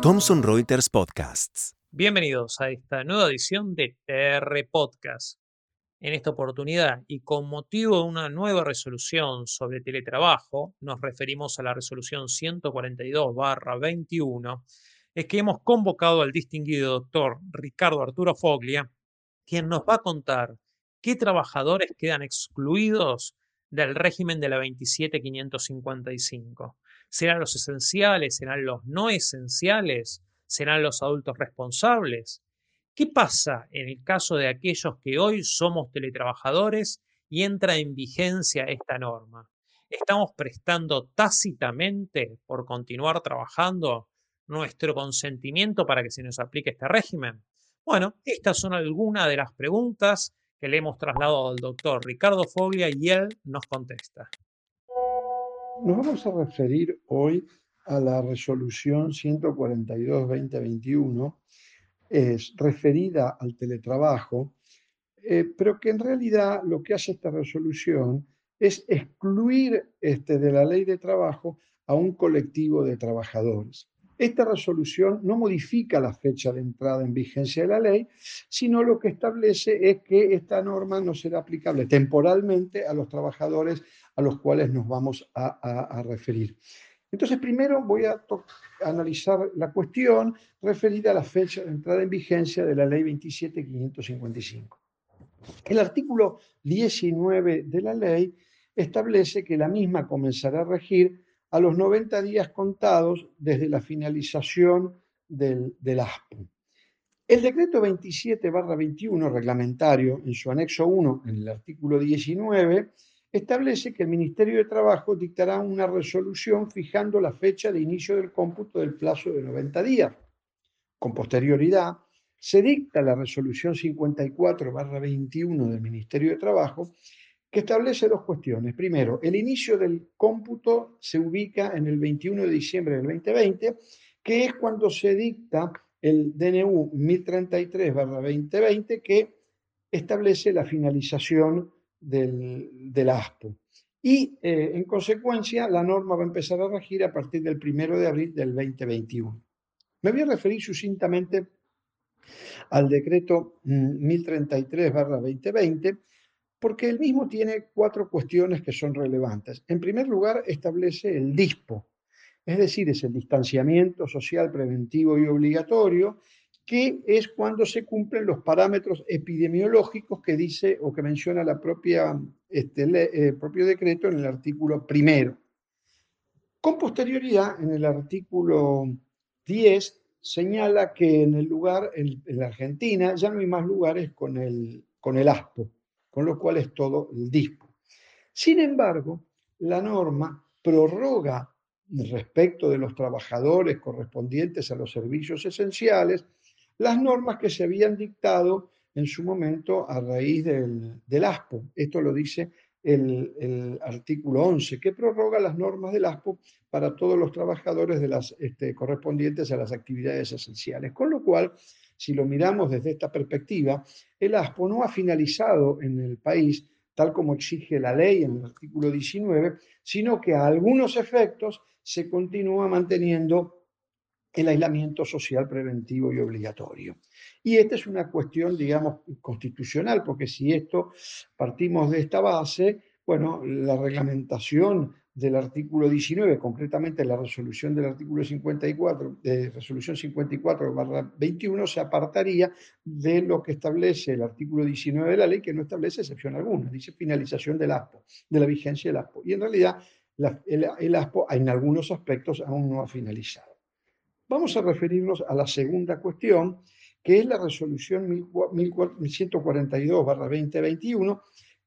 Thomson Reuters Podcasts. Bienvenidos a esta nueva edición de TR Podcast. En esta oportunidad y con motivo de una nueva resolución sobre teletrabajo, nos referimos a la resolución 142-21, es que hemos convocado al distinguido doctor Ricardo Arturo Foglia, quien nos va a contar qué trabajadores quedan excluidos del régimen de la 27555. ¿Serán los esenciales? ¿Serán los no esenciales? ¿Serán los adultos responsables? ¿Qué pasa en el caso de aquellos que hoy somos teletrabajadores y entra en vigencia esta norma? ¿Estamos prestando tácitamente por continuar trabajando nuestro consentimiento para que se nos aplique este régimen? Bueno, estas son algunas de las preguntas que le hemos trasladado al doctor Ricardo Foglia y él nos contesta. Nos vamos a referir hoy a la resolución 142-2021, es referida al teletrabajo, eh, pero que en realidad lo que hace esta resolución es excluir este, de la ley de trabajo a un colectivo de trabajadores. Esta resolución no modifica la fecha de entrada en vigencia de la ley, sino lo que establece es que esta norma no será aplicable temporalmente a los trabajadores a los cuales nos vamos a, referir. Entonces, primero voy a analizar la cuestión referida a la fecha de entrada en vigencia de la ley 27555. El artículo 19 de la ley establece que la misma comenzará a regir a los 90 días contados desde la finalización del, del ASPO. El decreto 27-21 reglamentario, en su anexo 1, en el artículo 19, establece que el Ministerio de Trabajo dictará una resolución fijando la fecha de inicio del cómputo del plazo de 90 días. Con posterioridad, se dicta la resolución 54-21 del Ministerio de Trabajo que establece dos cuestiones. Primero, el inicio del cómputo se ubica en el 21 de diciembre del 2020, que es cuando se dicta el DNU 1033-2020, que establece la finalización del, ASPO. Y eh, en consecuencia, la norma va a empezar a regir a partir del 1 de abril del 2021. Me voy a referir sucintamente al decreto 1033-2020 mm, porque el mismo tiene cuatro cuestiones que son relevantes. En primer lugar, establece el DISPO, es decir, es el distanciamiento social preventivo y obligatorio, que es cuando se cumplen los parámetros epidemiológicos que dice o que menciona la propia, este, eh, propio decreto en el artículo primero. Con posterioridad, en el artículo 10 señala que en el lugar, en, la Argentina, ya no hay más lugares con el, con el ASPO con lo cual es todo el dispo. Sin embargo, la norma prorroga respecto de los trabajadores correspondientes a los servicios esenciales las normas que se habían dictado en su momento a raíz del, ASPO. Esto lo dice el, artículo 11, que prorroga las normas del ASPO para todos los trabajadores de las, este, correspondientes a las actividades esenciales. Con lo cual, si lo miramos desde esta perspectiva, el ASPO no ha finalizado en el país tal como exige la ley en el artículo 19, sino que a algunos efectos se continúa manteniendo el aislamiento social preventivo y obligatorio. Y esta es una cuestión, digamos, constitucional, porque si esto partimos de esta base, bueno, la reglamentación del artículo 19, concretamente la resolución del artículo 54, de resolución 54 21, se apartaría de lo que establece el artículo 19 de la ley, que no establece excepción alguna, dice finalización del ASPO, de la vigencia del ASPO. Y en realidad el, el ASPO en algunos aspectos aún no ha finalizado. Vamos a referirnos a la segunda cuestión, que es la resolución 1142-2021,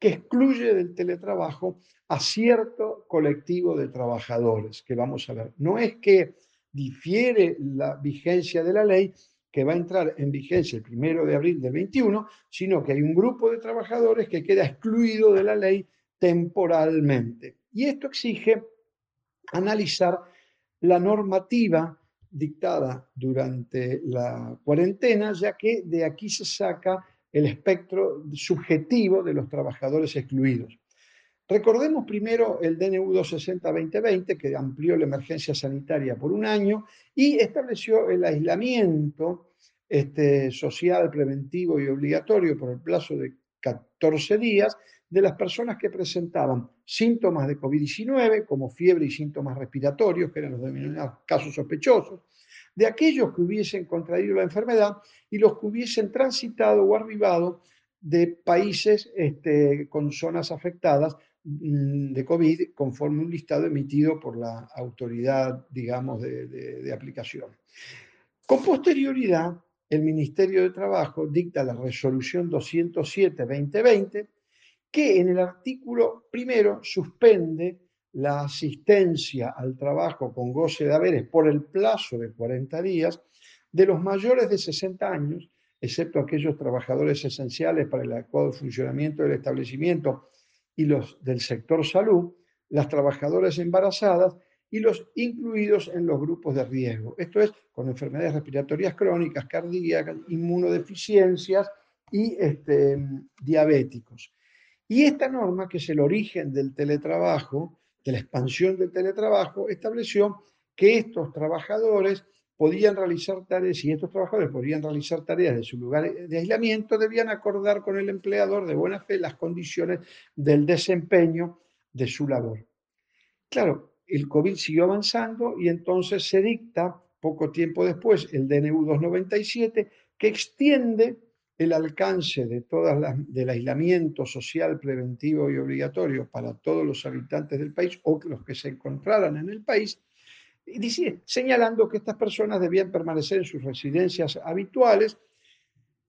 excluye del teletrabajo a cierto colectivo de trabajadores, que vamos a ver. No es que difiere la vigencia de la ley, que va a entrar en vigencia el primero de abril del 21, sino que hay un grupo de trabajadores que queda excluido de la ley temporalmente. Y esto exige analizar la normativa dictada durante la cuarentena, ya que de aquí se saca el espectro subjetivo de los trabajadores excluidos. Recordemos primero el DNU 260-2020, que amplió la emergencia sanitaria por un año y estableció el aislamiento este, social, preventivo y obligatorio por el plazo de 14 días de las personas que presentaban síntomas de COVID-19, como fiebre y síntomas respiratorios, que eran los denominados casos sospechosos, de aquellos que hubiesen contraído la enfermedad y los que hubiesen transitado o arribado de países este, con zonas afectadas mm, de COVID conforme un listado emitido por la autoridad, digamos, de, de aplicación. Con posterioridad, el Ministerio de Trabajo dicta la resolución 207-2020 que en el artículo primero suspende la asistencia al trabajo con goce de haberes por el plazo de 40 días de los mayores de 60 años, excepto aquellos trabajadores esenciales para el adecuado funcionamiento del establecimiento y los del sector salud, las trabajadoras embarazadas y los incluidos en los grupos de riesgo. Esto es, con enfermedades respiratorias crónicas, cardíacas, inmunodeficiencias y este, diabéticos. Y esta norma, que es el origen del teletrabajo, de la expansión del teletrabajo, estableció que estos trabajadores podían realizar tareas, y estos trabajadores podían realizar tareas de su lugar de aislamiento, debían acordar con el empleador de buena fe las condiciones del desempeño de su labor. Claro, el COVID siguió avanzando y entonces se dicta, poco tiempo después, el DNU 297, que extiende el alcance de todas las, del aislamiento social preventivo y obligatorio para todos los habitantes del país o los que se encontraran en el país, y señalando que estas personas debían permanecer en sus residencias habituales,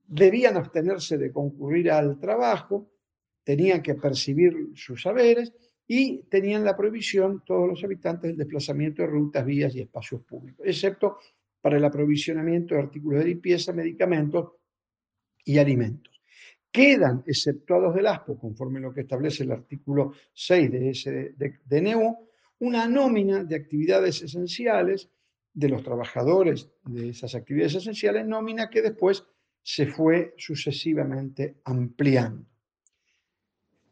debían abstenerse de concurrir al trabajo, tenían que percibir sus saberes y tenían la prohibición todos los habitantes del desplazamiento de rutas, vías y espacios públicos, excepto para el aprovisionamiento de artículos de limpieza, medicamentos y alimentos. Quedan exceptuados del ASPO, conforme lo que establece el artículo 6 de ese DNU, una nómina de actividades esenciales de los trabajadores de esas actividades esenciales, nómina que después se fue sucesivamente ampliando.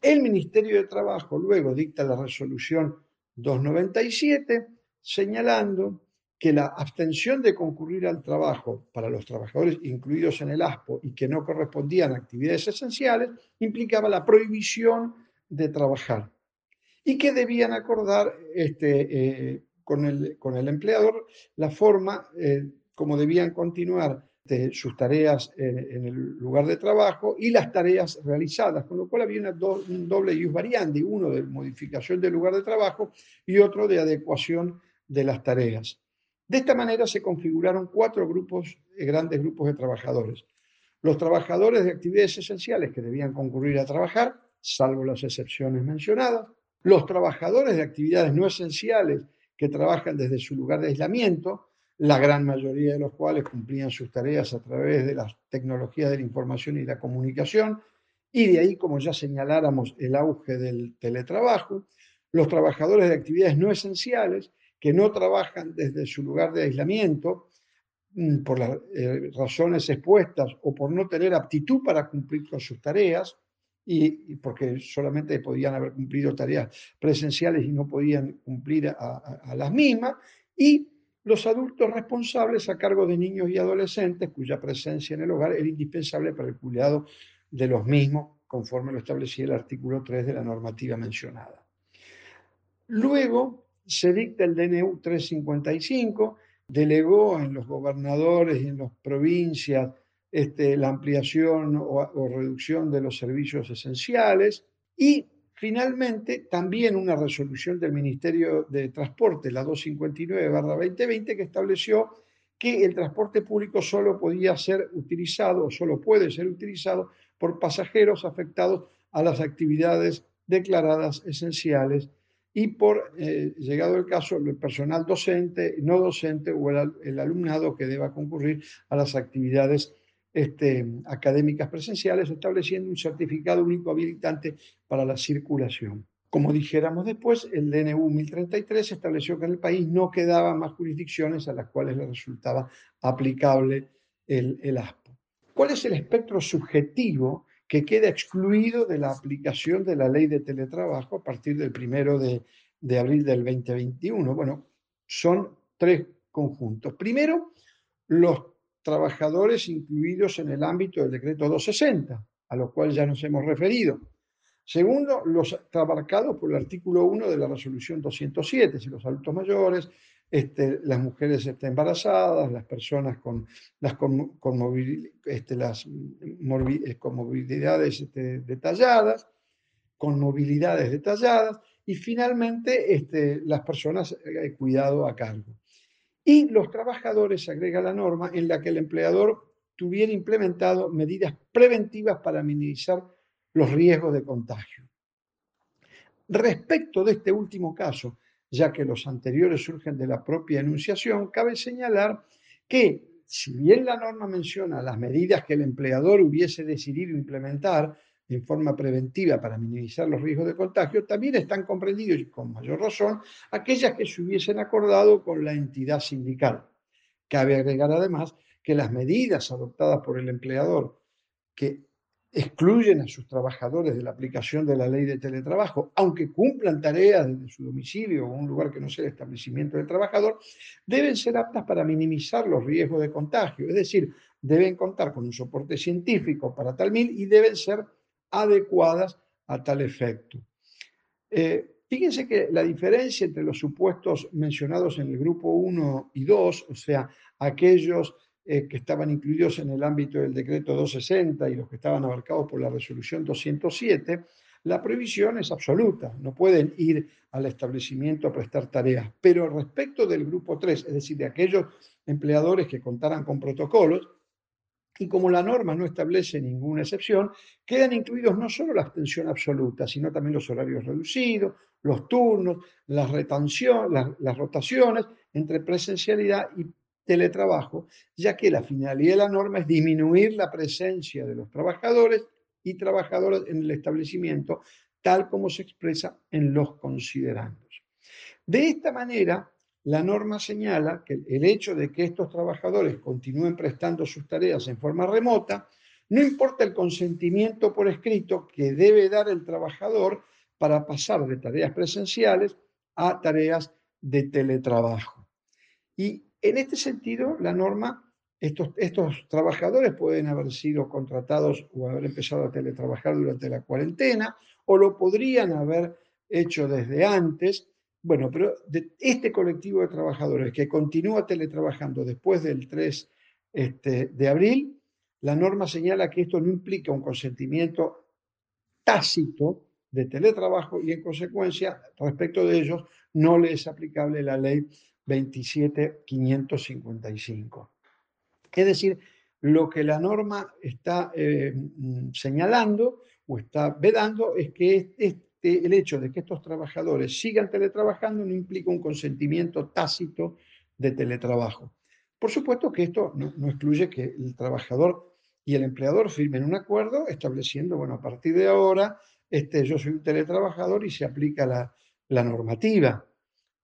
El Ministerio de Trabajo luego dicta la resolución 297 señalando que la abstención de concurrir al trabajo para los trabajadores incluidos en el ASPO y que no correspondían a actividades esenciales implicaba la prohibición de trabajar y que debían acordar este, eh, con, el, con, el, empleador la forma eh, como debían continuar de sus tareas en, el lugar de trabajo y las tareas realizadas, con lo cual había una un doble use variante, uno de modificación del lugar de trabajo y otro de adecuación de las tareas. De esta manera se configuraron cuatro grupos, eh, grandes grupos de trabajadores. Los trabajadores de actividades esenciales que debían concurrir a trabajar, salvo las excepciones mencionadas. Los trabajadores de actividades no esenciales que trabajan desde su lugar de aislamiento, la gran mayoría de los cuales cumplían sus tareas a través de las tecnologías de la información y la comunicación, y de ahí, como ya señaláramos, el auge del teletrabajo, los trabajadores de actividades no esenciales, que no trabajan desde su lugar de aislamiento mm, por las eh, razones expuestas o por no tener aptitud para cumplir con sus tareas, y, porque solamente podían haber cumplido tareas presenciales y no podían cumplir a las mismas, y los adultos responsables a cargo de niños y adolescentes cuya presencia en el hogar era indispensable para el cuidado de los mismos, conforme lo establecía el artículo 3 de la normativa mencionada. Luego, se dicta el DNU 355, delegó en los gobernadores y en las provincias este, la ampliación o, reducción de los servicios esenciales y finalmente también una resolución del Ministerio de Transporte, la 259-2020, que estableció que el transporte público solo podía ser utilizado o solo puede ser utilizado por pasajeros afectados a las actividades declaradas esenciales y por, eh, llegado el caso, el personal docente, no docente o el, alumnado que deba concurrir a las actividades este, académicas presenciales, estableciendo un certificado único habilitante para la circulación. Como dijéramos después, el DNU 1033 estableció que en el país no quedaban más jurisdicciones a las cuales le resultaba aplicable el, el ASPO. ¿Cuál es el espectro subjetivo que queda excluido de la aplicación de la ley de teletrabajo a partir del primero de, abril del 2021. Bueno, son tres conjuntos. Primero, los trabajadores incluidos en el ámbito del decreto 260, a los cuales ya nos hemos referido. Segundo, los abarcados por el artículo 1 de la resolución 207, si los adultos mayores, este, las mujeres este, embarazadas, las personas con las, con, este, eh, movilidades este, detalladas, con movilidades detalladas, y finalmente las personas eh, cuidado a cargo. Y los trabajadores, agrega la norma, en la que el empleador tuviera implementado medidas preventivas para minimizar los riesgos de contagio. Respecto de este último caso, ya que los anteriores surgen de la propia enunciación, cabe señalar que, si bien la norma menciona las medidas que el empleador hubiese decidido implementar en forma preventiva para minimizar los riesgos de contagio, también están comprendidos, y con mayor razón, aquellas que se hubiesen acordado con la entidad sindical. Cabe agregar además que las medidas adoptadas por el empleador que excluyen a sus trabajadores de la aplicación de la ley de teletrabajo, aunque cumplan tareas desde su domicilio o un lugar que no sea el establecimiento del trabajador, deben ser aptas para minimizar los riesgos de contagio, es decir, deben contar con un soporte científico para tal mil y deben ser adecuadas a tal efecto. Eh, fíjense que la diferencia entre los supuestos mencionados en el grupo 1 y 2, o sea, aquellos eh, que estaban incluidos en el ámbito del decreto 260 y los que estaban abarcados por la resolución 207, la prohibición es absoluta, no pueden ir al establecimiento a prestar tareas. Pero respecto del grupo 3, es decir, de aquellos empleadores que contaran con protocolos, y como la norma no establece ninguna excepción, quedan incluidos no solo la abstención absoluta, sino también los horarios reducidos, los turnos, las, las rotaciones entre presencialidad y teletrabajo, ya que la finalidad de la norma es disminuir la presencia de los trabajadores y trabajadoras en el establecimiento, tal como se expresa en los considerandos. De esta manera, la norma señala que el hecho de que estos trabajadores continúen prestando sus tareas en forma remota, no importa el consentimiento por escrito que debe dar el trabajador para pasar de tareas presenciales a tareas de teletrabajo. Y en este sentido, la norma, estos, trabajadores pueden haber sido contratados o haber empezado a teletrabajar durante la cuarentena o lo podrían haber hecho desde antes. Bueno, pero de este colectivo de trabajadores que continúa teletrabajando después del 3 este, de abril, la norma señala que esto no implica un consentimiento tácito de teletrabajo y en consecuencia respecto de ellos no le es aplicable la ley 27555. Es decir, lo que la norma está eh, mm, señalando o está vedando es que este, el hecho de que estos trabajadores sigan teletrabajando no implica un consentimiento tácito de teletrabajo. Por supuesto que esto no, excluye que el trabajador y el empleador firmen un acuerdo estableciendo, bueno, a partir de ahora, este, yo soy un teletrabajador y se aplica la, la normativa.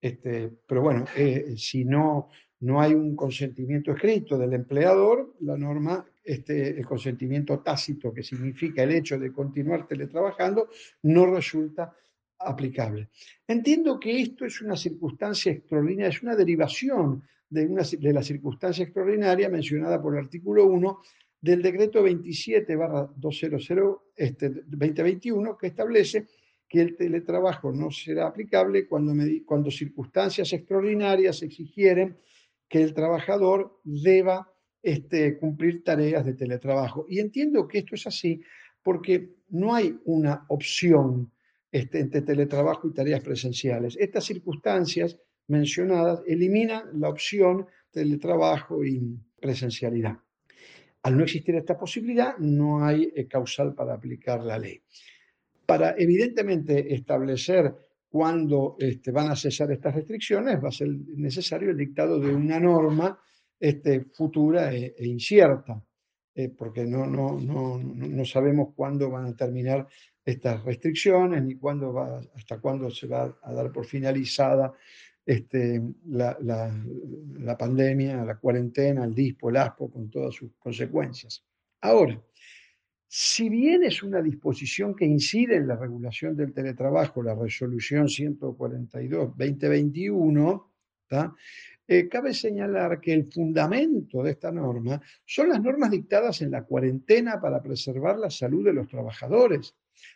Este, pero bueno, eh, si no, no hay un consentimiento escrito del empleador, la norma, este, el consentimiento tácito, que significa el hecho de continuar teletrabajando, no resulta aplicable. Entiendo que esto es una circunstancia extraordinaria, es una derivación de, una, de la circunstancia extraordinaria mencionada por el artículo 1 del decreto 27 200 este, 2021 que establece que el teletrabajo no será aplicable cuando, circunstancias extraordinarias exigieren que el trabajador deba este, cumplir tareas de teletrabajo. Y entiendo que esto es así porque no hay una opción este, entre teletrabajo y tareas presenciales. Estas circunstancias mencionadas eliminan la opción teletrabajo y presencialidad. Al no existir esta posibilidad, no hay eh, causal para aplicar la ley para evidentemente establecer cuándo este, van a cesar estas restricciones, va a ser necesario el dictado de una norma este, futura e, e incierta, eh, porque no, no, no, no, sabemos cuándo van a terminar estas restricciones, ni cuándo va, hasta cuándo se va a dar por finalizada este, la, la, pandemia, la cuarentena, el DISPO, el ASPO, con todas sus consecuencias. Ahora, Si bien es una disposición que incide en la regulación del teletrabajo, la resolución 142-2021, eh, cabe señalar que el fundamento de esta norma son las normas dictadas en la cuarentena para preservar la salud de los trabajadores,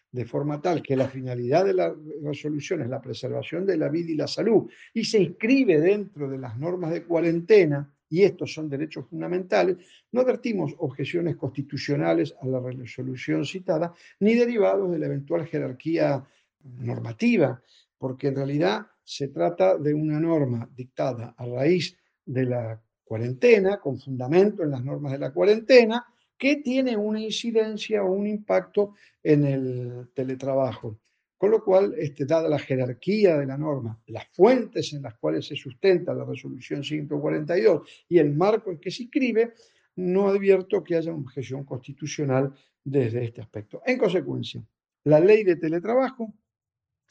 de forma tal que la finalidad de la resolución es la preservación de la vida y la salud, y se inscribe dentro de las normas de cuarentena, y estos son derechos fundamentales, no advertimos objeciones constitucionales a la resolución citada, ni derivados de la eventual jerarquía normativa, porque en realidad se trata de una norma dictada a raíz de la cuarentena, con fundamento en las normas de la cuarentena, que tiene una incidencia o un impacto en el teletrabajo. Con lo cual, este, dada la jerarquía de la norma, las fuentes en las cuales se sustenta la resolución 142 y el marco en que se inscribe, no advierto que haya objeción constitucional desde este aspecto. En consecuencia, la ley de teletrabajo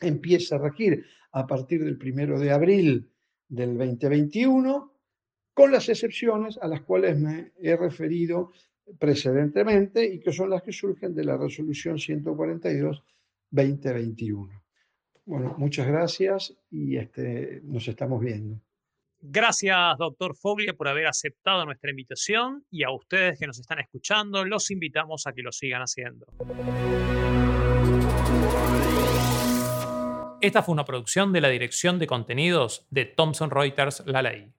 empieza a regir a partir del primero de abril del 2021, con las excepciones a las cuales me he referido precedentemente y que son las que surgen de la resolución 142-2021. Bueno, muchas gracias y este, nos estamos viendo. Gracias, doctor Foglia, por haber aceptado nuestra invitación y a ustedes que nos están escuchando, los invitamos a que lo sigan haciendo. Esta fue una producción de la Dirección de Contenidos de Thomson Reuters La Ley.